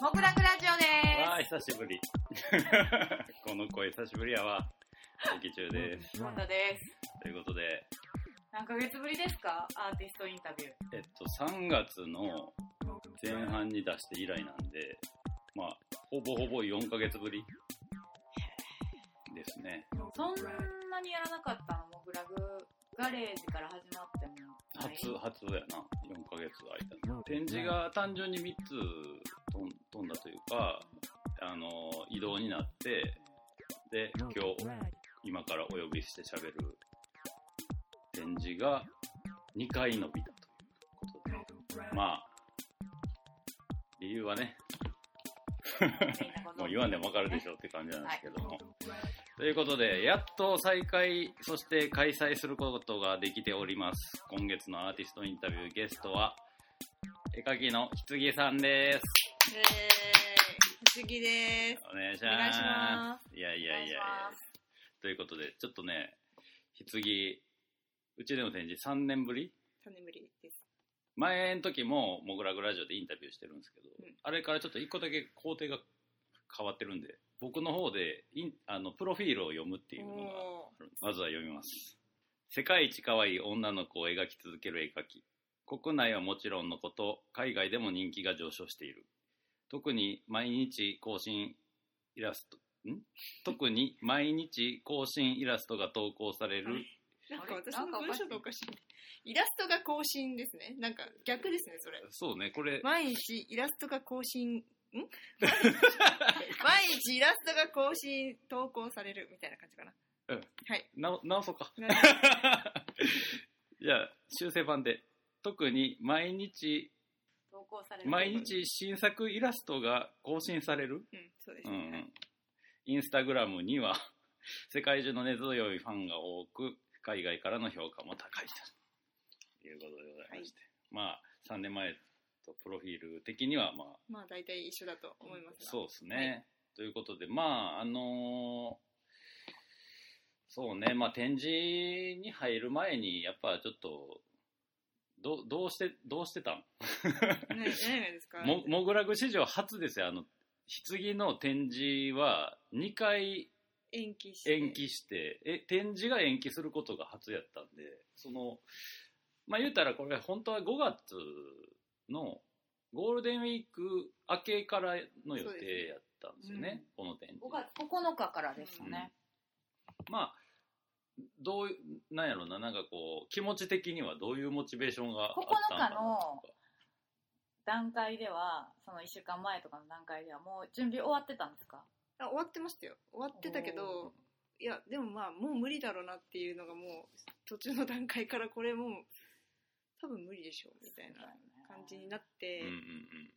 もぐらくラジオでわあ、久しぶり。この声久しぶりやわ。劇中です。す。本田です。ということで、何ヶ月ぶりですか？アーティストインタビュー。えっと、3月の前半に出して以来なんで、まあ、ほぼほぼ4ヶ月ぶりですね。そんなにやらなかったのもぐらぐガレージから始まっても。初、初やな。4ヶ月空いたの。展示が単純に3つ飛ん飛んだというか、あの、移動になって、で、今日、今からお呼びして喋る展示が2回伸びたということで、まあ、理由はね、もう言わんでもわかるでしょうって感じなんですけども。ということで、やっと再開、そして開催することができております。今月のアーティストインタビューゲストは、絵描きのひつぎさんです。えー、不思議です。お願いしお願いしま。ますいやいやいやいやということで、ちょっとね、ひつぎ、うちでの展示3年ぶり？種無理です。前の時も、モグラグラジオでインタビューしてるんですけど、うんあれからちょっと一個だけ工程が変わってるんで、僕の方でインあのプロフィールを読むっていうのがまずは読みます。世界一可愛い女の子を描き続ける絵描き。国内はもちろんのこと、海外でも人気が上昇している。特に毎日更新イラスト、ん？特に毎日更新イラストが投稿される なんか私の文章がおかしい。イラストが更新ですね。なんか逆ですね、それ。そうね、これ、毎日イラストが更新、ん？毎日イラストが更新、投稿されるみたいな感じかな。うんはい。な直そうか。なじゃあ、修正版で。特に毎日、投稿される。毎日新作イラストが更新される？うん、そうですね。うん。インスタグラムには、世界中の根強いファンが多く、海外からの評価も高いということでございまして。まあ、3年前とプロフィール的には、まあ、まあ大体一緒だと思いますが。そうですね。はいということで、まあ、あのーそうね、まあ、展示に入る前に、やっぱちょっと、どどうして、どうしてたん？も、モグラグ史上初ですよ。あの、棺の展示は2回延期して。延期して、え、展示が延期することが初やったんで、その、まあ言うたらこれ本当は5月のゴールデンウィーク明けからの予定やったんですよね、この展示5。月9日からですね。まあ、どうなんやろな、なんかこう、気持ち的にはどういうモチベーションがあったのかな9日の段階では、その1週間前とかの段階ではもう準備終わってたんですか？あ終わってましたよ。終わってたけどいやでもまあもう無理だろうなっていうのがもう途中の段階からこれもう多分無理でしょうみたいな感じになって、うんうんうん。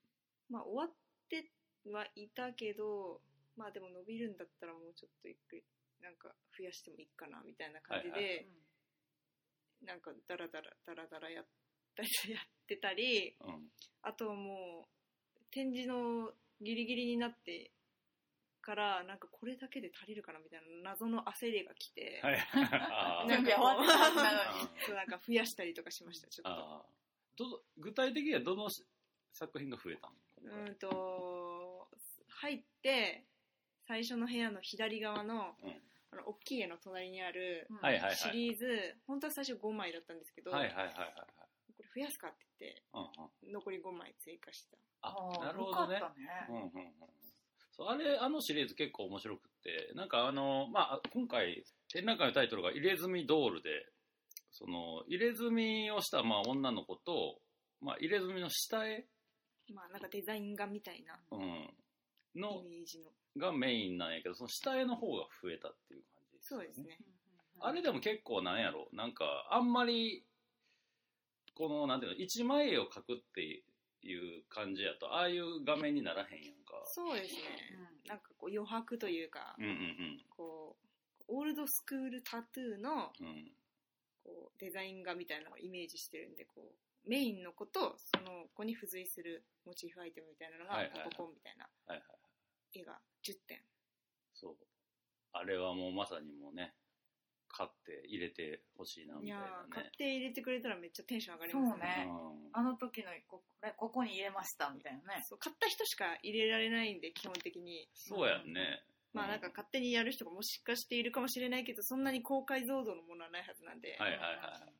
まあ終わってはいたけどまあでも伸びるんだったらもうちょっとゆっくりなんか増やしてもいいかなみたいな感じで、はいはい。なんかダラダラダラダラやったりやってたりうん。あともう展示のギリギリになってからなんかこれだけで足りるかなみたいな謎の焦りが来て、はい。あー。準備終わなのに。そうなんか増やしたりとかしましたちょっと。ど具体的にはどの作品が増えたの？うんと入って最初の部屋の左側の,、うん。あの大きい絵の隣にあるうん。はいはいはい。シリーズ、本当は最初5枚だったんですけど、はいはいはいはいはい。これ増やすかって言ってうんうん、残り5枚追加した。あーなるほどね。よかったね。うんうんうんそうあれあのシリーズ結構面白くってなんかあのまあ今回展覧会のタイトルが「入れ墨ドールで」その入れ墨をしたまあ女の子と、まあ、入れ墨の下絵、まあなんかデザイン画みたいなうん、イのメージの。がメインなんやけどその下絵の方が増えたっていう感じですよそうですね。あれでも結構なんやろ。なんかあんまりこのなんていうの一枚絵を描くっていう感じやとああいう画面にならへんやんか。そうですね、なんかこう余白というか、うんうんこうオールドスクールタトゥーのうん。うんこうデザイン画みたいなのをイメージしてるんでこメインの子とその子に付随するモチーフアイテムみたいなのがポコポコみたいなはいはい。絵が10点。そう。あれはもうまさにもうね、買って入れてほしいなみたいいやなー買っね。て入れてくれたらめっちゃテンション上がりそうますね。うん。あの時のここれここに入れましたみたいなね。そう買った人しか入れられないんで基本的に。そうやんね。まあなんか勝手にやる人がもしかしているかもしれないけどそんなに高解像度のものはないはずなんで、はいはいはい。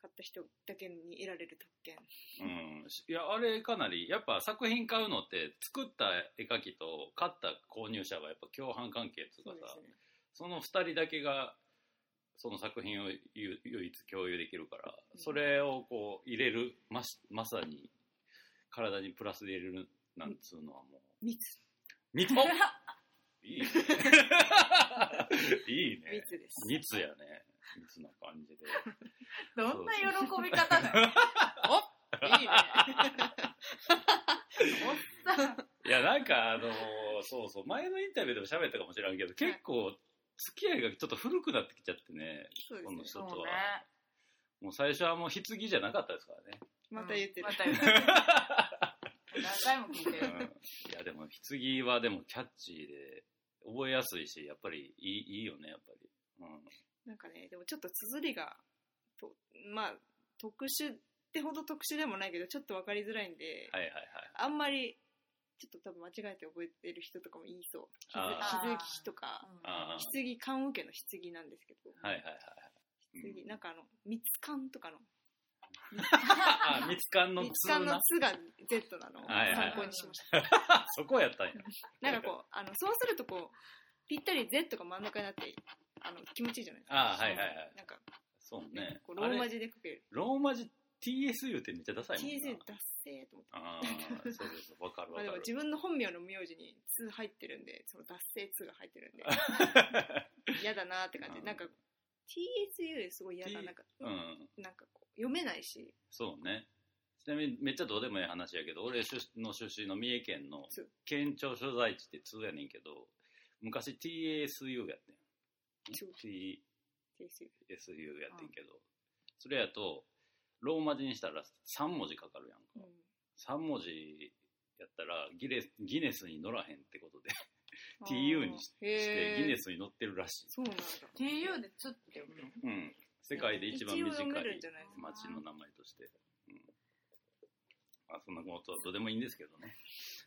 買った人だけに得られる特権。うん、いやあれかなりやっぱ作品買うのって作った絵描きと買った購入者がやっぱ共犯関係っていうかさそうですね。その2人だけがその作品をゆ唯一共有できるからうん。それをこう入れるましまさに体にプラスで入れるなんつうのはもう。密。密。いい。ね いいね。密です。密やね。密な感じで。どんな喜び方だよ。いいね。おっさん。いや、なんか、あのーそうそう、前のインタビューでも喋ったかもしれんけど、結構、付き合いがちょっと古くなってきちゃってね、このそうですね人とは。もう最初はもう棺じゃなかったですからね。また言ってる、また言ってる何回も聞いてうんるいや、でも、棺はでもキャッチーで、覚えやすいし、やっぱりいいいいよね、やっぱり。うん。なんかねでもちょっと綴りがとまあ特殊ってほど特殊でもないけどちょっと分かりづらいんで、はいはいはい。あんまりちょっと多分間違えて覚えてる人とかも言いそう。あー。棺とか。あ棺棺桶の棺なんですけど、あ、はいはいはい。うん。棺なんかあの蜜缶とかの。あ、蜜缶の蜜通缶のな。「つ」が Z なの。参考にしました、そこやったんや。なんかこうあのそうするとこうぴったり Z が真ん中になってあの気持ちいいじゃないですか。あはいはいはい。なんかそうね。ローマ字で書ける。ローマ字 TSU ってめっちゃダサいもんな。TSA ダッセーと思って。ああ、そうそうそう、わかるまあ、でもわかる。自分の本名の名字に「つ」入ってるんでその「脱セー2」が入ってるんで。嫌だなって感じ。うん。なんか TSU すごい嫌だ T なんか、うん、なんかこう読めないし。そうね。ちなみにめっちゃどうでもいい話やけど、俺出の出身の三重県の県庁所在地って通やねんけど、昔 TSU やローマ字にしたら3文字かかるやんか。うん、3文字やったらギネスギネスに乗らへんってことで、TU にししてギネスに乗ってるらしい。そうなんだ TU で「つ」って読むの？うん。世界で一番短い町の名前として。うん。まあそんなことはどうでもいいんですけどね。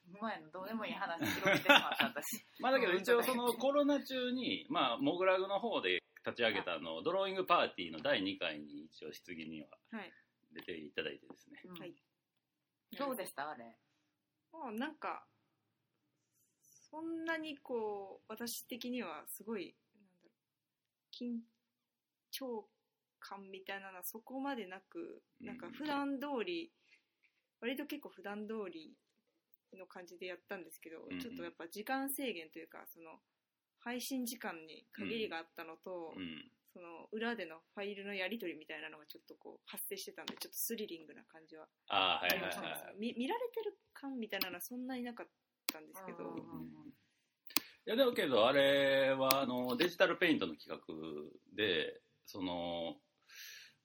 うまいのどうでもいい話広げてしまった私 まあだけど一応そのコロナ中に、まあモグラグの方で立ち上げたあの、ドローイングパーティーの第2回に一応棺にははい出ていただいてですね。うん。はい。どうでした？あれ。まあなんかそんなにこう私的にはすごいなんだろう緊張感みたいなのはそこまでなくうん。なんか普段通り割と結構普段通りの感じでやったんですけど、うん。ちょっとやっぱ時間制限というかその配信時間に限りがあったのと、うん。その裏でのファイルのやり取りみたいなのがちょっとこう発生してたんでちょっとスリリングな感じは。ありましたねはい。はい。み見られてる感みたいなのはそんなになかったんですけど、いやでもけどあれはあのデジタルペイントの企画でその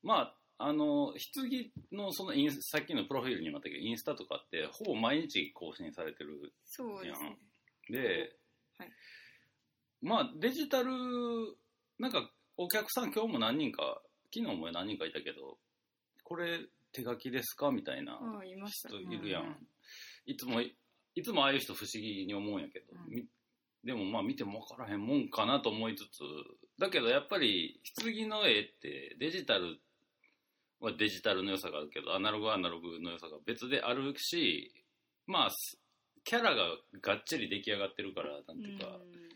まああの棺のそのインスさっきのプロフィールにもあったけどインスタとかってほぼ毎日更新されてるそうですね。で、はい。まあデジタルなんかお客さん今日も何人か昨日も何人かいたけどこれ手書きですかみたいな人ね。いるやん、うんいつもいつもああいう人不思議に思うんやけど、うん。みでもまあ見ても分からへんもんかなと思いつつだけどやっぱり棺の絵ってデジタルはデジタルの良さがあるけどアナログはアナログの良さが別であるしまあすキャラががっちり出来上がってるからなんていうか、うん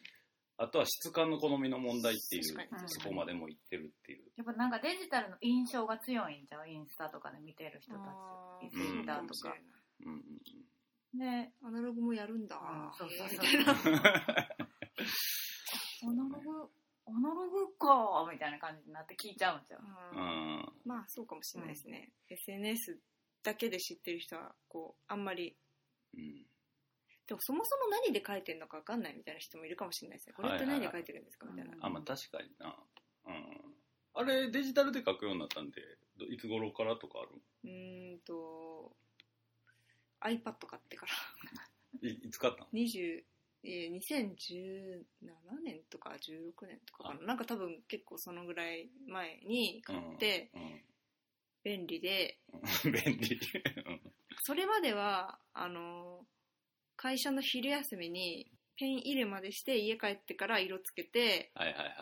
あとは質感の好みの問題っていうそこまでもいってるっていう。やっぱなんかデジタルの印象が強いんじゃうインスタとかで見てる人たち。ツイッターとかでアナログもやるんだ、そうそうそう。みたいなアナログアナログかみたいな感じになって聞いちゃうんじゃん。まあそうかもしれないですね、SNS だけで知ってる人はこうあんまりうんでもそもそも何で書いてるのか分かんないみたいな人もいるかもしれないですね。これって何で書いてるんですかみたいな、うん。あまあ確かにな。うん。あれデジタルで書くようになったんでどいつ頃からとかある？うーんと iPad 買ってから。いいつ買ったの？20えー2017年とか16年とかかな。なんか多分結構そのぐらい前に買って便利で、うん。便利。それまではあの会社の昼休みにペン入れまでして家帰ってから色つけてはいはいはいはい。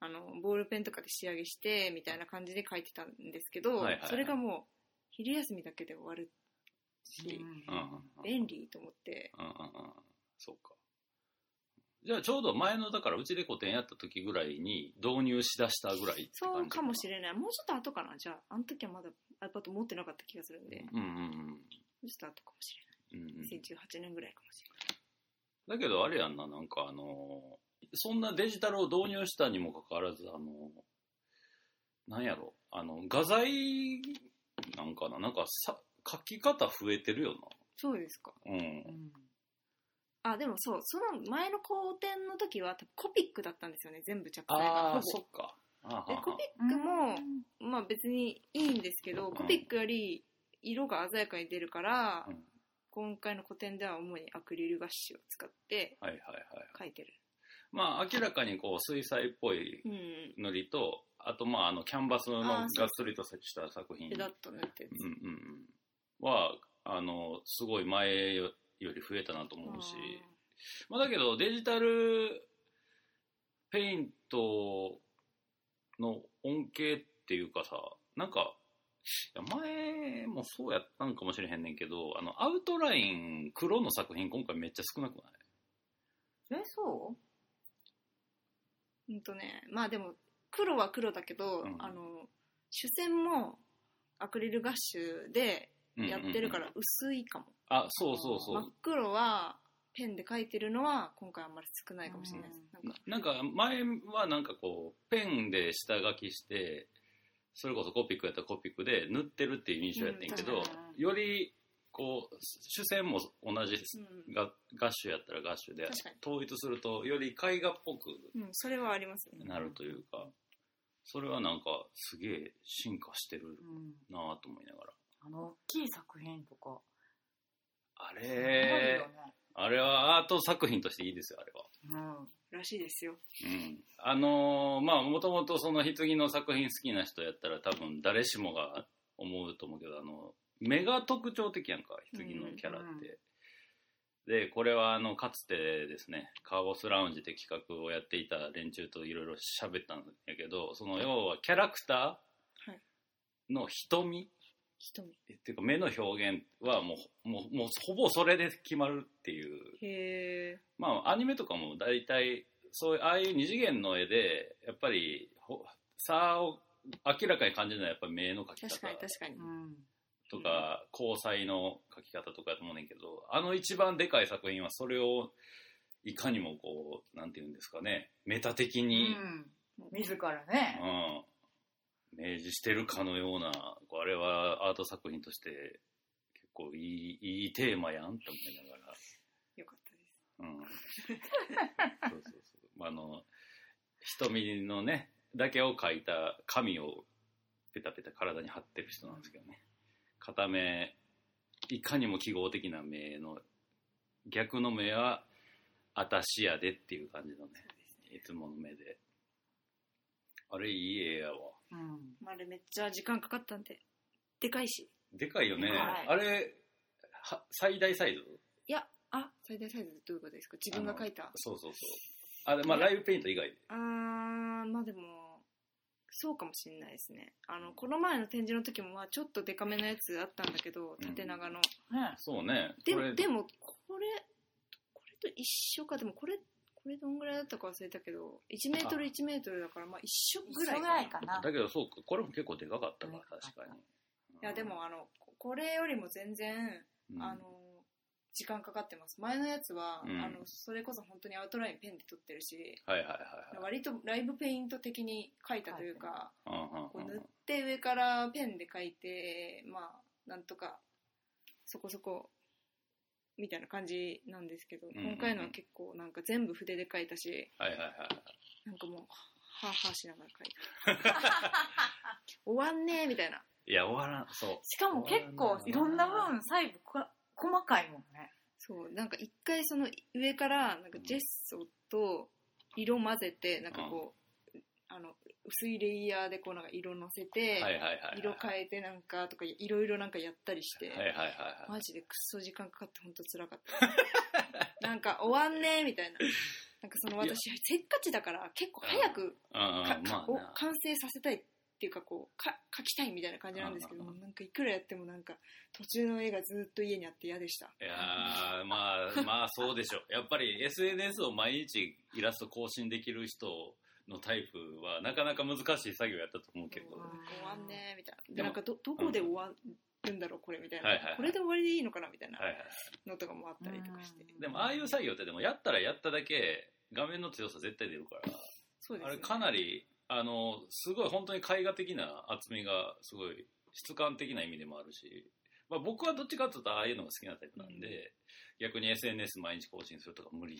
あのボールペンとかで仕上げしてみたいな感じで書いてたんですけど、はいはいはいそれがもう昼休みだけで終わるし、うんうんうん。便利と思ってうんうんうん。そうか。じゃあちょうど前の、だからうちで個展やった時ぐらいに導入しだしたぐらいそうかもしれれないもうちょっと後かなじゃああの時はまだ iPad 持ってなかった気がするんで、うんうんうん。もうちょっと後かもしれうんうんない2018年ぐらいかもしだけどあれやんな、なんかあのそんなデジタルを導入したにもかかわらず、あのなんやろ、あの、画材なんかな、なんかさ、書き方増えてるよれな。いそうですか。な。うん。うん。あでもそうその前の工展の時は多分コピックだったんですよね全部着彩あがほあ、そっか。でコピックも、まあ別にいいんですけど、うん。コピックより色が鮮やかに出るから、うん今回の個展では主にアクリルガッシュを使ってはいはいはい。描いてる。まあ明らかにこう水彩っぽいうん。塗りと、あとまああのキャンバスのあーそう。がっつりとした作品。ペタッと塗ったやつ、うんうんうん。は、あの、すごい前より増えたなと思うし、まあ、だけどデジタルペイントの恩恵っていうかさ、なんか、いや前もそうやったんかもしれへんねんけど、あの、アウトライン黒の作品今回めっちゃ少なくない？えそう？うんとねまあでも黒は黒だけど、うん。あの主線もアクリルガッシュでやってるからうんうんうん薄いかも、あ、そうそうそう。真っ黒はペンで描いてるのは今回あんまり少ないかもしれないです、うんなんか。なんか前はなんかこうペンで下書きしてそれこそコピックやったらコピックで塗ってるっていう印象やってんけど、うんよりこう主線も同じうん。がガッシュやったらガッシュで統一するとより絵画っぽくうん、それはありますね。なるというかそれはなんかすげえ進化してるうんなぁと思いながら。あの大きい作品とか。あれね。あれはアート作品としていいですよあれは。うん。らしいですよ。うん、あのーまあもともとその棺の作品好きな人やったら多分誰しもが思うと思うけどあの目が特徴的やんか棺のキャラって、でこれはあのかつてですねカーボスラウンジで企画をやっていた連中といろいろ喋ったんやけどその要はキャラクタはい。ーの瞳、瞳。っていうか目の表現はもうもうもうほぼそれで決まるっていう。まあ、アニメとかも大体、そういう、ああいう二次元の絵で、やっぱり、ほ差を明らかに感じるのはやっぱり目の描き確かに方確かに、うん。とか、交際の描き方とかやと思うねんけど、あの一番でかい作品はそれを、いかにもこう、なんていうんですかね、メタ的に、うん。自らね。うん、明示してるかのような、こうあれはアート作品として、結構いい、いいテーマやんって思いながら、よかったです。うん。そうそうそう。あの、瞳のね、だけを描いた紙をペタペタ体に貼ってる人なんですけどね。片目、いかにも記号的な目の、逆の目は、あたしやでっていう感じのね、いつもの目で。あれいい絵やわ。うんまああれめっちゃ時間かかったんででかいしでかいよね。はいあれ、は最大サイズ？いやあ最大サイズどういうことですか？自分が描いたそうそうそう。あれ、まあライブペイント以外で。あーまあでもそうかもしれないですね。あのこの前の展示の時もまあちょっとデカめのやつあったんだけどうん。縦長の、ね。そうね。でこれでもこれこれと一緒か。でもこれこれどんぐらいだったか忘れたけど1メートル1メートルだからまあ一緒ぐらい一緒ぐらいかな。だけどそうか、これも結構でかかったかでかかった確かに。いやでもあのここれよりも全然、うん、あの時間かかってます。前のやつは、うん。あのそれこそ本当にアウトラインペンで撮ってるしはいはいはいはい。割とライブペイント的に描いたというか、うんうんうんこう塗って上からペンで描いてまあなんとかそこそこみたいな感じなんですけど、んうんうん。今回のは結構なんか全部筆で描いたしはいはいはい。なんかもうはあはあしながら描いた 終わんねえみたいな。いや、終わらん、そう。しかも結構いろんな分細部こ細かいもんねそうなんか一回その上からなんかジェスソと色混ぜてなんかこう、あの薄いレイヤーでこうなんか色のせて、はいはいはいはい。色変えてなんかとかいろいろなんかやったりして、はいはいはいはい。マジでくっそ時間かかって本当辛かった なんか終わんねーみたいななんかその私せっかちだから結構早くうんうん、かまかおあな。完成させたいっていうかこうか書きたいみたいな感じなんですけどなんかいくらやってもなんか途中の絵がずっと家にあって嫌でした。いやーまあまあそうでしょう。やっぱり SNS を毎日イラスト更新できる人のタイプはなかなか難しい作業やったと思うけど、終わんねーみたいな。でなんかどどこで終わるんだろうこれみたいな、はいはいはい。これで終わりでいいのかなみたいなのとかもあったりとかして、うんでもああいう作業ってでもやったらやっただけ画面の強さ絶対出るから。そうですね。あれかなりあのすごい本当に絵画的な厚みがすごい質感的な意味でもあるし、まあ、僕はどっちかっていうとああいうのが好きなタイプなんで、逆に SNS 毎日更新するとか無理っ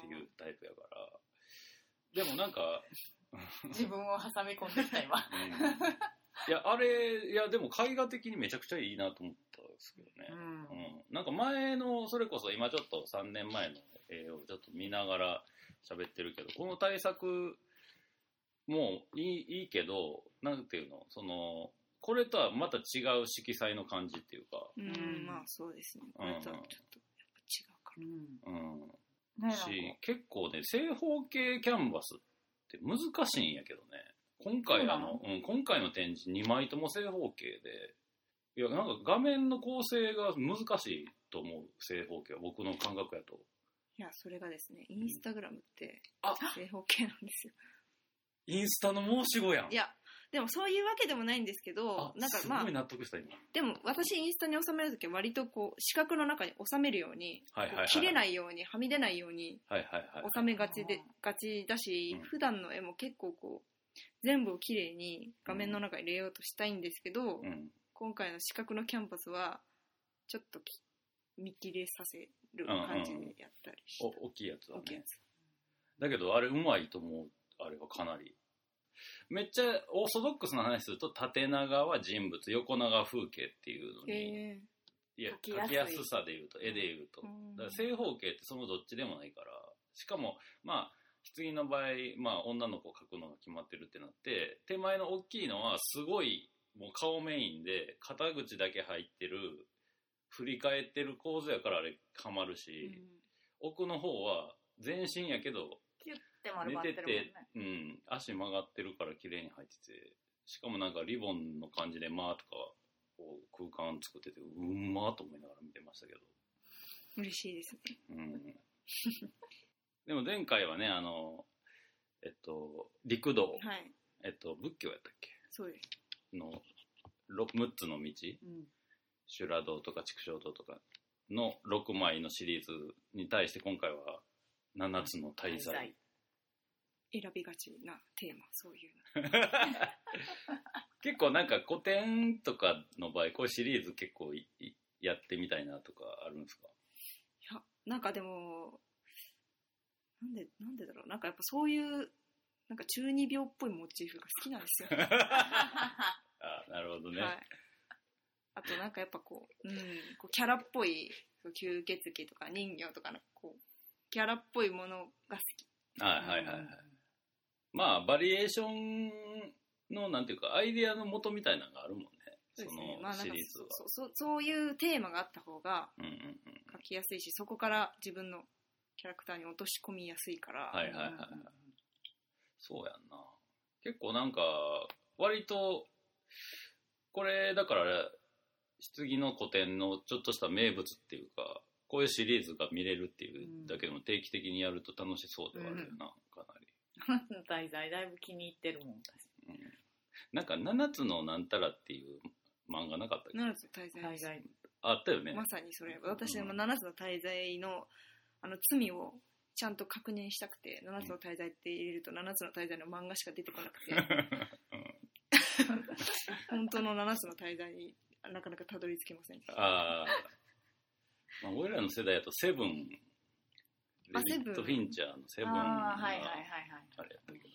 ていうタイプやから。でもなんか 自分を挟み込んできた今。うんいや、あれ、いや、でも絵画的にめちゃくちゃいいなと思ったんですけどね。うん。うん。なんか前の、それこそ今ちょっと3年前の絵をちょっと見ながら喋ってるけど、この対策もいいいいけど、なんていうの、その、これとはまた違う色彩の感じっていうか、うん、うんまあそうですね。こうん。れとはちょっとやっぱ違うからうん。うん。ねし、結構ね、正方形キャンバスって難しいんやけどね。今回あの？の、うん、今回の展示2枚とも正方形で、いや、なんか画面の構成が難しいと思う、正方形は。僕の感覚やと。いやそれがですねインスタグラムってあ正方形なんですよインスタの申し子やん。いやでもそういうわけでもないんですけどあなんかまあすごい納得した今。でも私インスタに収めるときは割とこう四角の中に収めるように、はいはいはいこう切れないようにはみ出ないようにはいはいはい。収めがちでがちだし、うん普段の絵も結構こう全部をきれいに画面の中に入れようとしたいんですけど、うん。今回の四角のキャンパスはちょっとき見切れさせる感じでやったりして、お、大きいやつはね。大きいやつだけど、あれうまいと思う。あれはかなり。めっちゃオーソドックスな話すると、縦長は人物、横長風景っていうのに、へいや、描きやすさで言うと、絵で言うと。ーだから正方形ってそのどっちでもないから、しかも、まあ、棺の場合、まあ、女の子を描くのが決まってるってなって、手前の大きいのはすごい、もう顔メインで、肩口だけ入ってる、振り返ってる構図やからあれはまるし、奥の方は全身やけど、て丸寝まっててるもんね。て、うん、足曲がってるから綺麗に入ってて、しかもなんかリボンの感じで、まあとか、こう空間作ってて、うんまーと思いながら見てましたけど。嬉しいですね。うん。でも前回はね、あの、えっと、陸道、はい。えっと、仏教やったっけ？そうです。のろ6つの道、うん。修羅道とか畜生道とかの6枚のシリーズに対して今回は7つの大罪。選びがちなテーマそういうの。結構なんか古典とかの場合、こうシリーズ結構やってみたいなとかあるんですか？いやなんかでもなんでなんでだろう。なんかやっぱそういうなんか中二病っぽいモチーフが好きなんですよ、あなるほどね。はい、あとなんかやっぱこう,、うん、こうキャラっぽい吸血鬼とか人形とかのこうキャラっぽいものが好き。はいはいはいはい。まあ、バリエーションの、なんていうか、アイデアの元みたいなのがあるもんね。そそうですねのまあなんかシリーズは。そうそうそういうテーマがあった方がうんうんうん。描きやすいしそこから自分のキャラクターに落とし込みやすいから、はいはいはいはい。そうやんな。結構なんか、割と、これ、だから、棺の古典のちょっとした名物っていうか、こういうシリーズが見れるっていうだけでも定期的にやると楽しそうではあるよな、かなり。題材だいぶ気に入ってるもん。私うん。なんか、七つのなんたらっていう漫画なかったっけ？7つの滞在題材あったよね。まさにそれ。私でも7つの滞在のあの罪をちゃんと確認したくて7つの滞在って入れると7つの滞在の漫画しか出てこなくて。本当の7つの滞在になかなかたどり着けません。でしたああ。まあ、俺らの世代だとセブン、レあビット・セブン。フィンチャーのセブンがああはいはいはいはいあれやったけどね。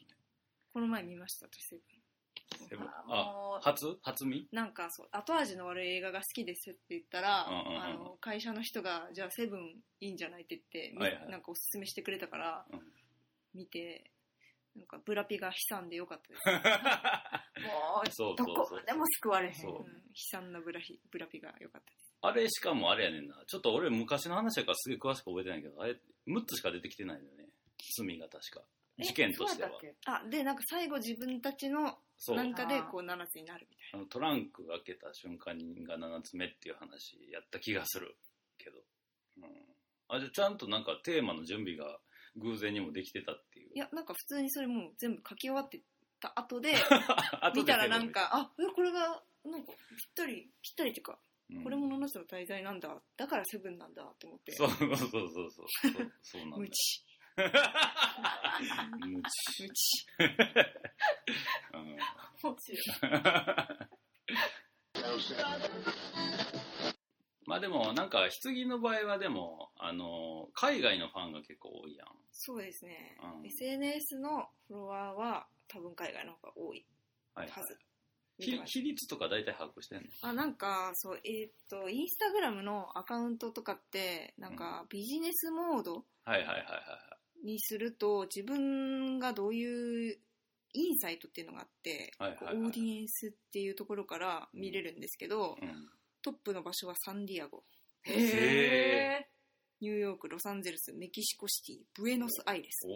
この前見ました私セブン。セブンあ初？初見？なんかそう後味の悪い映画が好きですって言ったら、あの会社の人がじゃあセブンいいんじゃないって言って、みはいはい。なんかおすすめしてくれたから、うん。見てなんかブラピが悲惨でよかったです、もうどこまでも救われへん。悲惨なブラヒブラピがよかったですあれしかもあれやねんな。ちょっと俺昔の話だからすげえ詳しく覚えてないけど、あれ6つしか出てきてないんだよね。罪が確か。え事件としてはあでなんか最後自分たちの。なんかでこう7つになるみたいあのトランクが開けた瞬間が7つ目っていう話やった気がするけど。うん。あ、じゃあちゃんとなんかテーマの準備が偶然にもできてたっていう。ないやなんか普通にそれもう全部書き終わってた後で 後で見たらなんかあえこれがなんかぴったりぴったりっていうか、うんこれも7つの滞在なんだ。だからセブンなんだって思って。そうそうそうそうそう。そうなんだ。よ。無知。無知。無知。うん。面白いまあでもなんか棺の場合はでもあの海外のファンが結構多いやん。そうですね、うん。SNS のフォロワーは多分海外の方が多いはいはず、ひ比率とか大体把握してんの？あなんかそうえーっとインスタグラムのアカウントとかってなんかビジネスモードにすると自分がどういうインサイトっていうのがあって、はいはいはいオーディエンスっていうところから見れるんですけど、はい、うん、トップの場所はサンディアゴ。へえニューヨークロサンゼルスメキシコシティブエノスアイレス。おお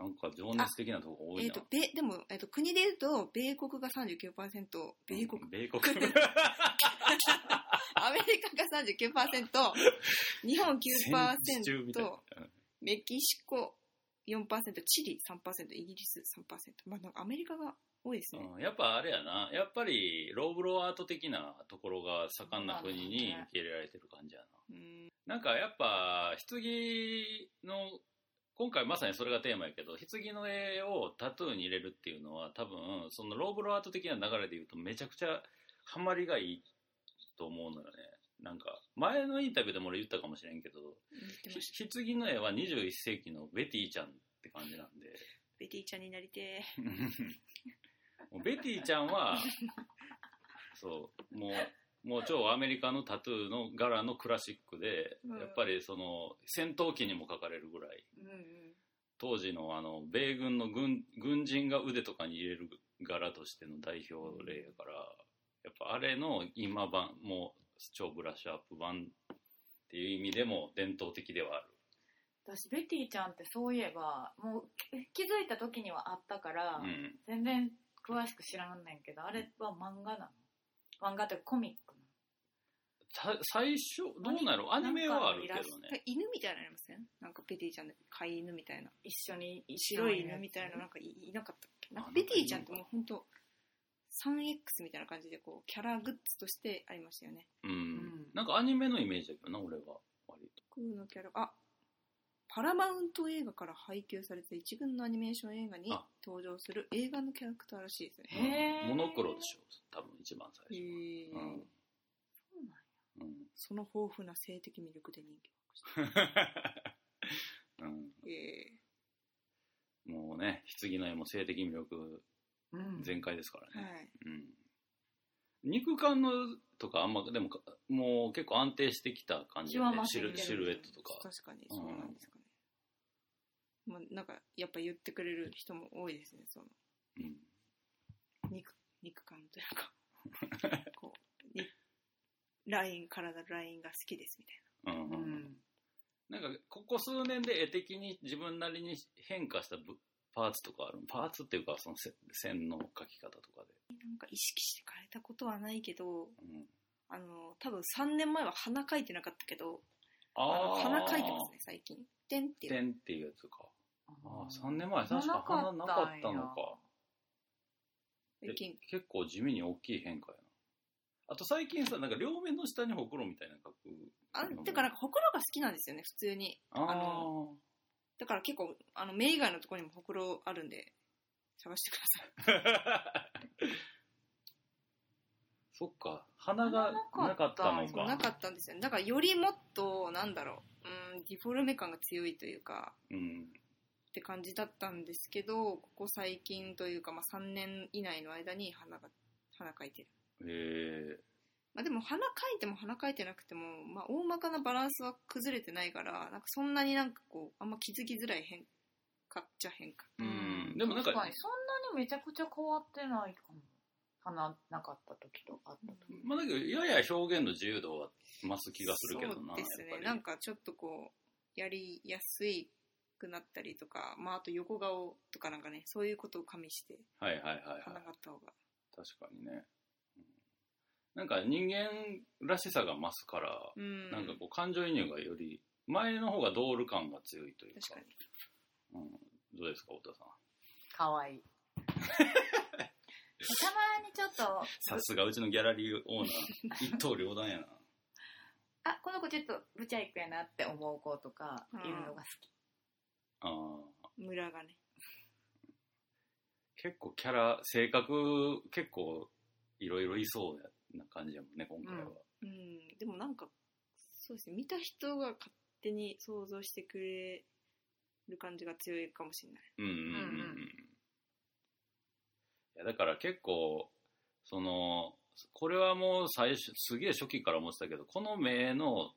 なんか情熱的なとこ多いな。えー、と米でも、えー、と国でいうと米国が39%米国、米国。アメリカが39%日本戦時中みたいな9%メキシコ4%チリ3%イギリス3%まあなんかアメリカが多いですね、うん、やっぱあれやな。やっぱりローブローアート的なところが盛んな国に受け入れられてる感じやな。うんなんかやっぱ棺の今回まさにそれがテーマやけど棺の絵をタトゥーに入れるっていうのは多分そのローブローアート的な流れで言うとめちゃくちゃハマりがいいと思うのよね。なんか前のインタビューでも俺言ったかもしれんけど棺の絵は21世紀のベティちゃんって感じなんで。ベティちゃんになりてベティちゃんは そうもうもう超アメリカのタトゥーの柄のクラシックで、うん。やっぱりその戦闘機にも描かれるぐらい。うんうん。当時のあの米軍の軍軍人が腕とかに入れる柄としての代表例やからやっぱあれの今版もう超ブラッシュアップ版っていう意味でも伝統的ではある。私ベティちゃんってそういえばもう気づいた時にはあったから、うん。全然詳しく知らんねんけどあれは漫画なの？漫画っていうかコミッ最初どうなる？アニメはあるけどね。犬みたいなのありませんなんかベティちゃんで飼い犬みたいな。一緒に白い犬みたいななんかいいなかったっけ？なんかあベティちゃんってもう本当 3X みたいな感じでこうキャラグッズとしてありましたよね。うん、ん。なんかアニメのイメージだけどな俺は。割と空のキャラ。あパラマウント映画から配給された一軍のアニメーション映画にあ。登場する映画のキャラクターらしいですね。モノクロでしょ多分一番最へ初うん。その豊富な性的魅力で人気 うん、えもうね棺の絵も性的魅力うん。全開ですからー、はね、い。うん、肉感のとかあんまでもかもう結構安定してきた感じね。シルシルエットとか。確かにそうなんですかね、まあ、なんかやっぱ言ってくれる人も多いですねその。うん肉肉感というかこうにライン体のラインが好きですみたいうんううん。ん。なんかここ数年で絵的に自分なりに変化したぶパーツとかある？パーツっていうかそのせ線の描き方とかで、ななんか意識して変えたことはないけどうん、あの多分3年前は鼻描いてなかったけどああ鼻描いてますね最近。点っていう。点っていうやつか。ああー3年前確か鼻なかったのか。最近。結構地味に大きい変化やと最近さなんか両面の下にほくろみたいなの描くあてかな。んかほくろが好きなんですよね普通に。ああのだから結構あの目以外のところにもほくろあるんで探してください。そっか。鼻がなかったのか。なかったんですよ。ねだからよりもっとなんだろううんディフォルメ感が強いというかうんって感じだったんですけどここ最近というか、まあ、3年以内の間に花が花描いてる、へえまあ、でも花描いても花描いてなくても、まあ、大まかなバランスは崩れてないからなんかそんなになんかこうあんま気づきづらい変化っちゃ変化。うん。でもなんか確かにそんなにめちゃくちゃ変わってないかも。花なかった時とあった時、まあだけどやや表現の自由度は増す気がするけどなそうですね。なんかちょっとこうやりやすいくなったりとか、まあ、あと横顔とかなんかねそういうことを加味してはいはいはいはい。花があった方が。確かにね、うんなんか人間らしさが増すから、うん。なんかこう感情移入がより前の方がドール感が強いというか。確かに。うん、どうですか太田さん。かわい。い たまにちょっと。さすがうちのギャラリーオーナー。一刀両断やな。あこの子ちょっとブチャイクやなって思う子とかいるのが好き、あー。ムラがね。結構キャラ性格結構いろいろいそうな感じやもんね今回は、うん。でもなんかそうですね見た人が勝手に想像してくれる感じが強いかもしれない。うんうんうんうん、うん。うんいやだから結構そのこれはもう最初すげえ初期から思ってたけどこの目の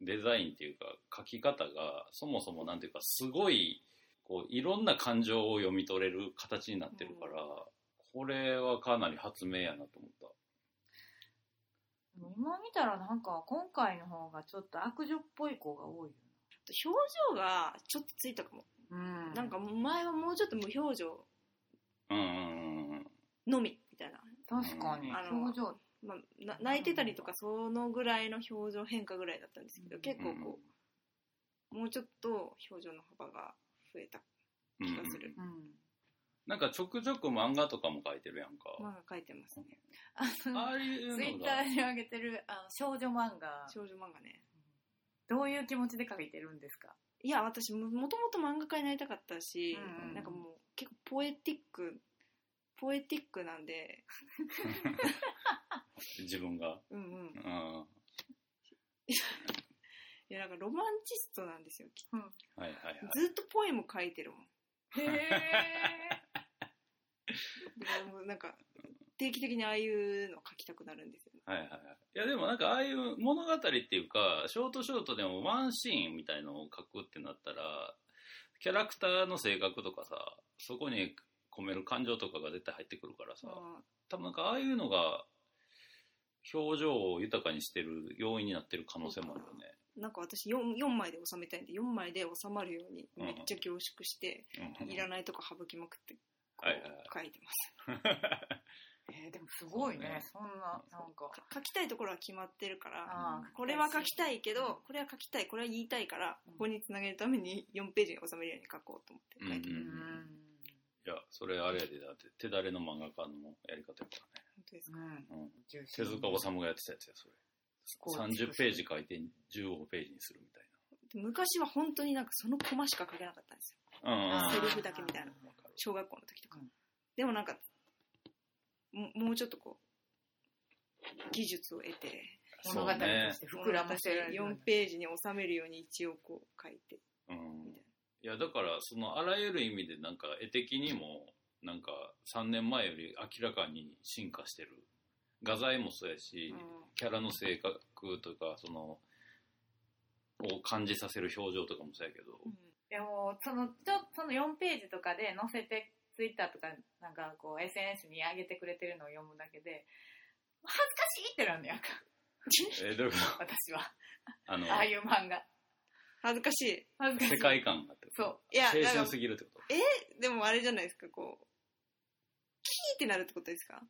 デザインっていうか描き方がそもそもなんていうかすごいこういろんな感情を読み取れる形になってるから、これはかなり発明やなと思った今見たらなんか今回の方がちょっと悪女っぽい子が多いよ表情がちょっとついたかも、な、うん、なんか前はもうちょっと無表情のみみたいな、確かに。あの表情。まあ、な泣いてたりとかそのぐらいの表情変化ぐらいだったんですけど、うん。結構こうもうちょっと表情の幅が増えたうん気がする、うんなんかちょくちょく漫画とかも描いてるやんか、漫画描いてますね。あのああいうツイッターに上げてるあの少女漫画。少女漫画ね。どういう気持ちで描いてるんですか？いや私ももともと漫画家になりたかったし、うんなんかもう結構ポエティックポエティックなんで。自分が、うんうん。うん、いやなんかロマンチストなんですよきっはいはいはい。とずっとポエム書いてるもん。へえもうなんか定期的にああいうの書きたくなるんですよねはいはいはい。いやでもなんかああいう物語っていうか、ショートショートでもワンシーンみたいのを書くってなったら、キャラクターの性格とかさ、そこに込める感情とかが絶対入ってくるからさ、あ多分なんかああいうのが表情を豊かにしてる要因になってる可能性もあるよね。ーなんか私 4, 4枚で収めたいんで4枚で収まるようにめっちゃ凝縮して、うんいらないとこ省きまくってこ書いてます。えーでもすごいね。そうね。そんななんか。か書きたいところは決まってるからこれは書きたいけどこれは書きたい。これは言いたいからうん。ここにつなげるために4ページに収めるように書こうと思って書いてる、うん。いや、それあれやで、だって手だれの漫画家のやり方やか本当ですか、うん。手塚治虫がやってたやつや、それ。30ページ書いて15ページにするみたいで昔は本当になんかそのコマしか書けなかったんですよ。な。うん。セリフだけみたいな小学校の時とか、うん。でもなんかももうちょっとこう技術を得て物語として膨らませられる。4ページに収めるように一応こう書いて。うん。いやだからそのあらゆる意味でなんか絵的にもなんか3年前より明らかに進化してる。画材もそうやし、キャラの性格とかそのを感じさせる表情とかもそうやけど、うんでもそのちょその4ページとかで載せてツイッターとかなんかこう SNS に上げてくれてるのを読むだけで恥ずかしいってなんねや。んかえーどういうこと？私は。あのああいう漫画。恥ずかしい。恥ずかしい。世界観がってこと？そう。いや青春すぎるってこと？でもあれじゃないですかこう。キーってなるってことですか？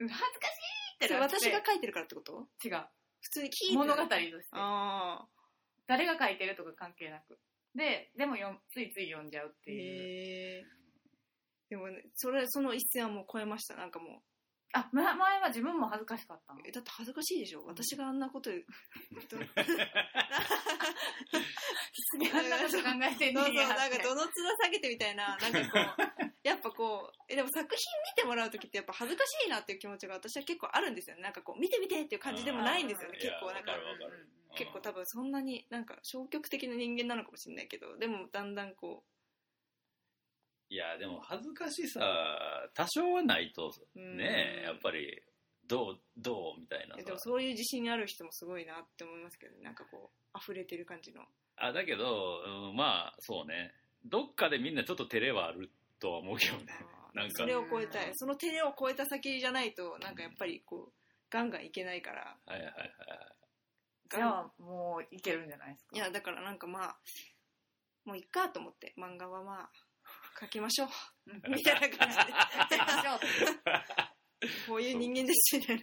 うん恥ずかしいってなって。私が書いてるからってこと？違う。普通にキーって物語として。あ誰が書いてるとか関係なくででもよんついつい読んじゃうっあていう。でもねそれその一線はもう超えました。なんかもあま前は自分も恥ずかしかったの？うえだって恥ずかしいでしょ？私があんなこと言う。どあんなこと考えてんそうそうなんかどの面下げてみたいな。なんかこうやっぱこうえでも作品見てもらう時ってやっぱ恥ずかしいなっていう気持ちが私は結構あるんですよね。なんかこう見て見てっていう感じでもないんですよね。うん結構なんか。かかる結構多分そんなになんか消極的な人間なのかもしれないけどでもだんだんこういや、でも恥ずかしさ、多少はないと、ねうん。やっぱり、どう、どうみたいなでもそういう自信ある人もすごいなって思いますけどね。なんかこう溢れてる感じの。あ、だけど、うんまあ、そうね。どっかでみんなちょっと照れはあるとは思うけどね。なんか。それを超えたい。その照れを超えた先じゃないとなんかやっぱりこうガンガンいけないから。はいはいはい。じゃあもういけるんじゃないですか？いやだからなんかまあもういっかと思って漫画はまあ描きましょう。うん。みたいな感じで。じこういう人間ですみたいな。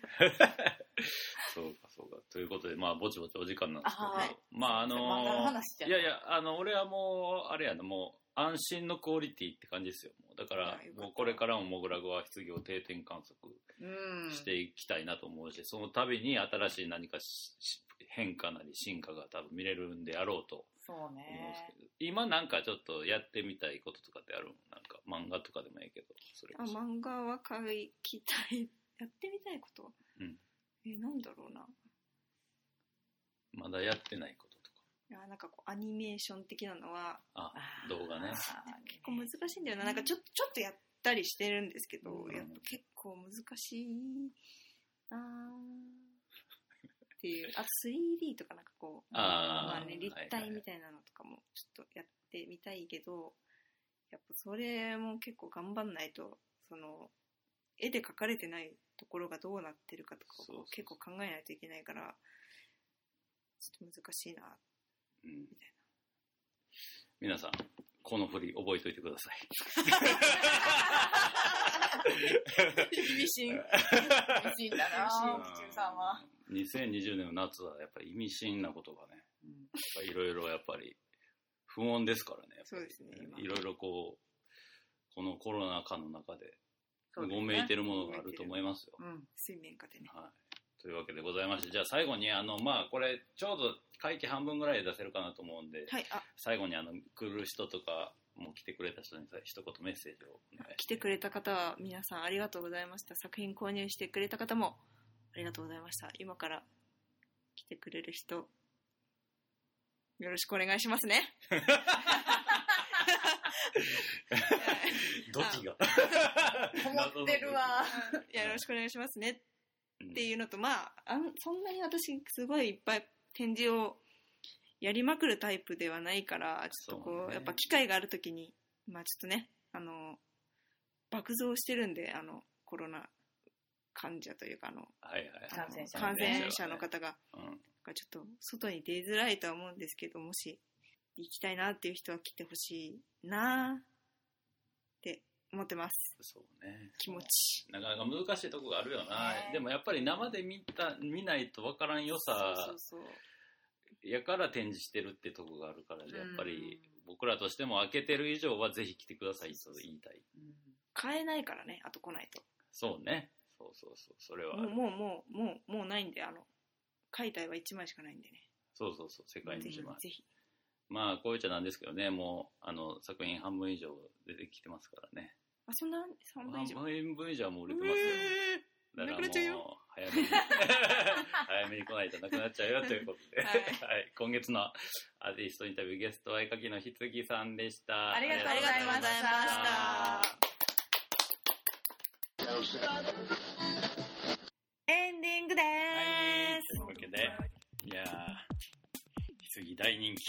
そうかそうか。ということで、まあ、ぼちぼちお時間なんですけど、あはい。まあ、あの漫画の話じゃん。いやいや、あの、俺はもう、あれやな、もう、安心のクオリティって感じですよ。もうだからもうこれからもモグラグは棺を定点観測うん。していきたいなと思うし、その度に新しい何かしし変化なり進化が多分見れるんであろうと思うんですねけど、今なんかちょっとやってみたいこととかってあるんなんか漫画とかでもいいけど、それあ漫画は描きたい やってみたいこと、うん。えなんだろうな。まだやってないこととか。いやなんかこうアニメーション的なのはあ動画ね。結構難しいんだよな。なんかちょちょっとやったりしてるんですけど、うん。やっぱ結構難しいな。ーっていうあと 3D とかなんかこうまあね、立体みたいなのとかもちょっとやってみたいけど、やっぱそれも結構頑張んないとその絵で描かれてないところがどうなってるかとかを結構考えないといけないからちょっと難しいなうん。皆さん、この振り覚えておいてください。意味深美人だなうんピチューさんは、2020年の夏はやっぱり意味深なことがね、うんいろいろやっぱり不穏ですからね。そうですね今いろいろこう、このコロナ禍の中で、ごめいてるものがあると思いますよ。うん水面下でねはい。というわけでございまして、じゃあ最後に、あの、まあ、これ、ちょうど会期半分ぐらいで出せるかなと思うんで、はいあ。最後にあの、来る人とか、もう来てくれた人にさ一言メッセージを来てくれた方は皆さんありがとうございました。作品購入してくれた方もありがとうございました。今から来てくれる人よろしくお願いしますね。ます。どっちが思ってるわ。よろしくお願いしますね。うん っていうのとまああんそんなに私すごいいっぱい展示をやりまくるタイプではないからちょっとこうそうねやっぱ機会がある時にまあちょっとねあの爆増してるんであのコロナ患者というかあのはいはい。感染者感染者の方がうん。がちょっと外に出づらいとは思うんですけどもし行きたいなっていう人は来てほしいな思ってますそうね。気持ちなかなか難しいとこがあるよな。ねでもやっぱり生で見た、見ないとわからん良さそうそうそうやから展示してるってとこがあるから、んやっぱり僕らとしても開けてる以上はぜひ来てくださいと言いたい。買えないからねあと来ないとそうね。そうそうそう。それは。もうもうもうもうないんであの解体は1枚しかないんでねそうそうそう。世界に一枚。ぜひまあ、こういうちゃなんですけどね、もう、あの、作品半分以上出てきてますからね。あそんな3分以上？半分以上はもう売れてますよ。えだからもう、早めに、早めに来ないとなくなっちゃうよということで、ははい、今月のアーティストインタビューゲストは絵描きのひつぎさんでした。ありがとうございました。エンディングではいーす、というわけで、いやー、ひつぎ大人気。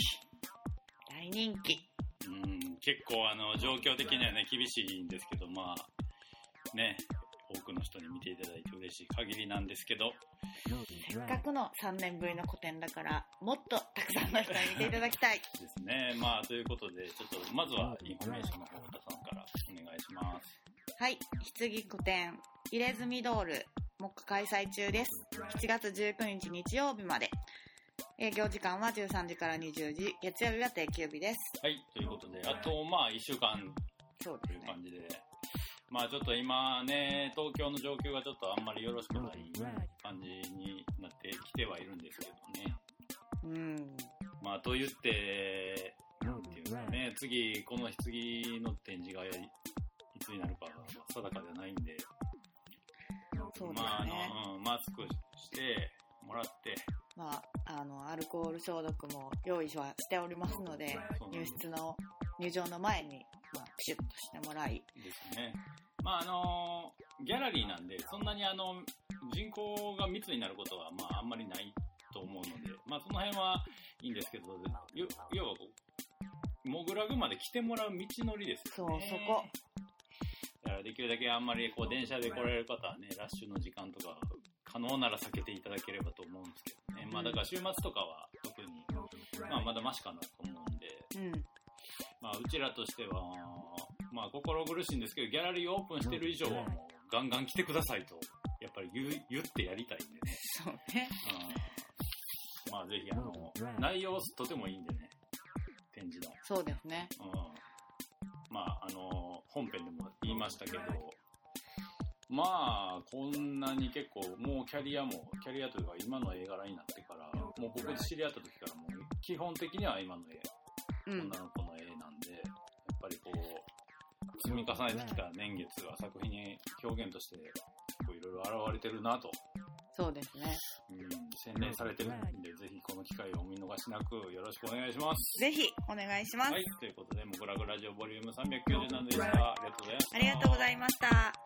大人気。うん、結構あの、状況的にはね、厳しいんですけど、まあ、ね、多くの人に見ていただいて嬉しい限りなんですけど、せっかくの3年ぶりの個展だからもっとたくさんの人に見ていただきたい。ですね。まあ、ということで、ちょっと、まずはインフォメーションの方、太田さんからお願いします。はい。棺個展入れ墨ドール目下開催中です。7月19日日曜日まで営業時間は13時から20時月曜日は定休日です。はい、ということで、あと、まあ、1週間という感じで、まあちょっと今ね、東京の状況がちょっとあんまりよろしくない感じになってきてはいるんですけどね。うん。まあと言って、なんていうかね、次、この棺の展示がいつになるかは定かではないんで、そうですね、まああの、うんマスクしてもらって、まあ、あの、アルコール消毒も用意はしておりますので、入室の、入場の前にピシュッとしてもらい。ですね。まああのギャラリーなんで、そんなにあの、人口が密になることは、まああんまりないと思うので、まあその辺はいいんですけど、よ要はこう、モグラグまで来てもらう道のりですそう。そこ。だからできるだけあんまりこう電車で来られる方はね、ラッシュの時間とか、可能なら避けていただければと思うんですけどね。まあだから週末とかは特に、まあまだマシかなと思うんで、うん。まあうちらとしては、まあ心苦しいんですけど、ギャラリーオープンしてる以上はもうガンガン来てくださいと、やっぱり言う言ってやりたいんでね。そうね。うん、まあぜひあの、内容とてもいいんでね、展示の。そうですね。うんまあ、あの、本編でも言いましたけど、まあ、こんなに結構、もうキャリアも、キャリアというか今の絵柄になってから、もう僕知り合った時からもう、基本的には今の絵、うん。女の子の絵なんで、やっぱりこう、積み重ねてきた年月が作品に表現として、こういろいろ現れてるなと、そうですね。うん、洗練されてるんで、ぜひこの機会をお見逃しなくよろしくお願いします。ぜひ、お願いします。はい、ということで、モグラグラジオボリューム397でした。ありがとうございました。ありがとうございました。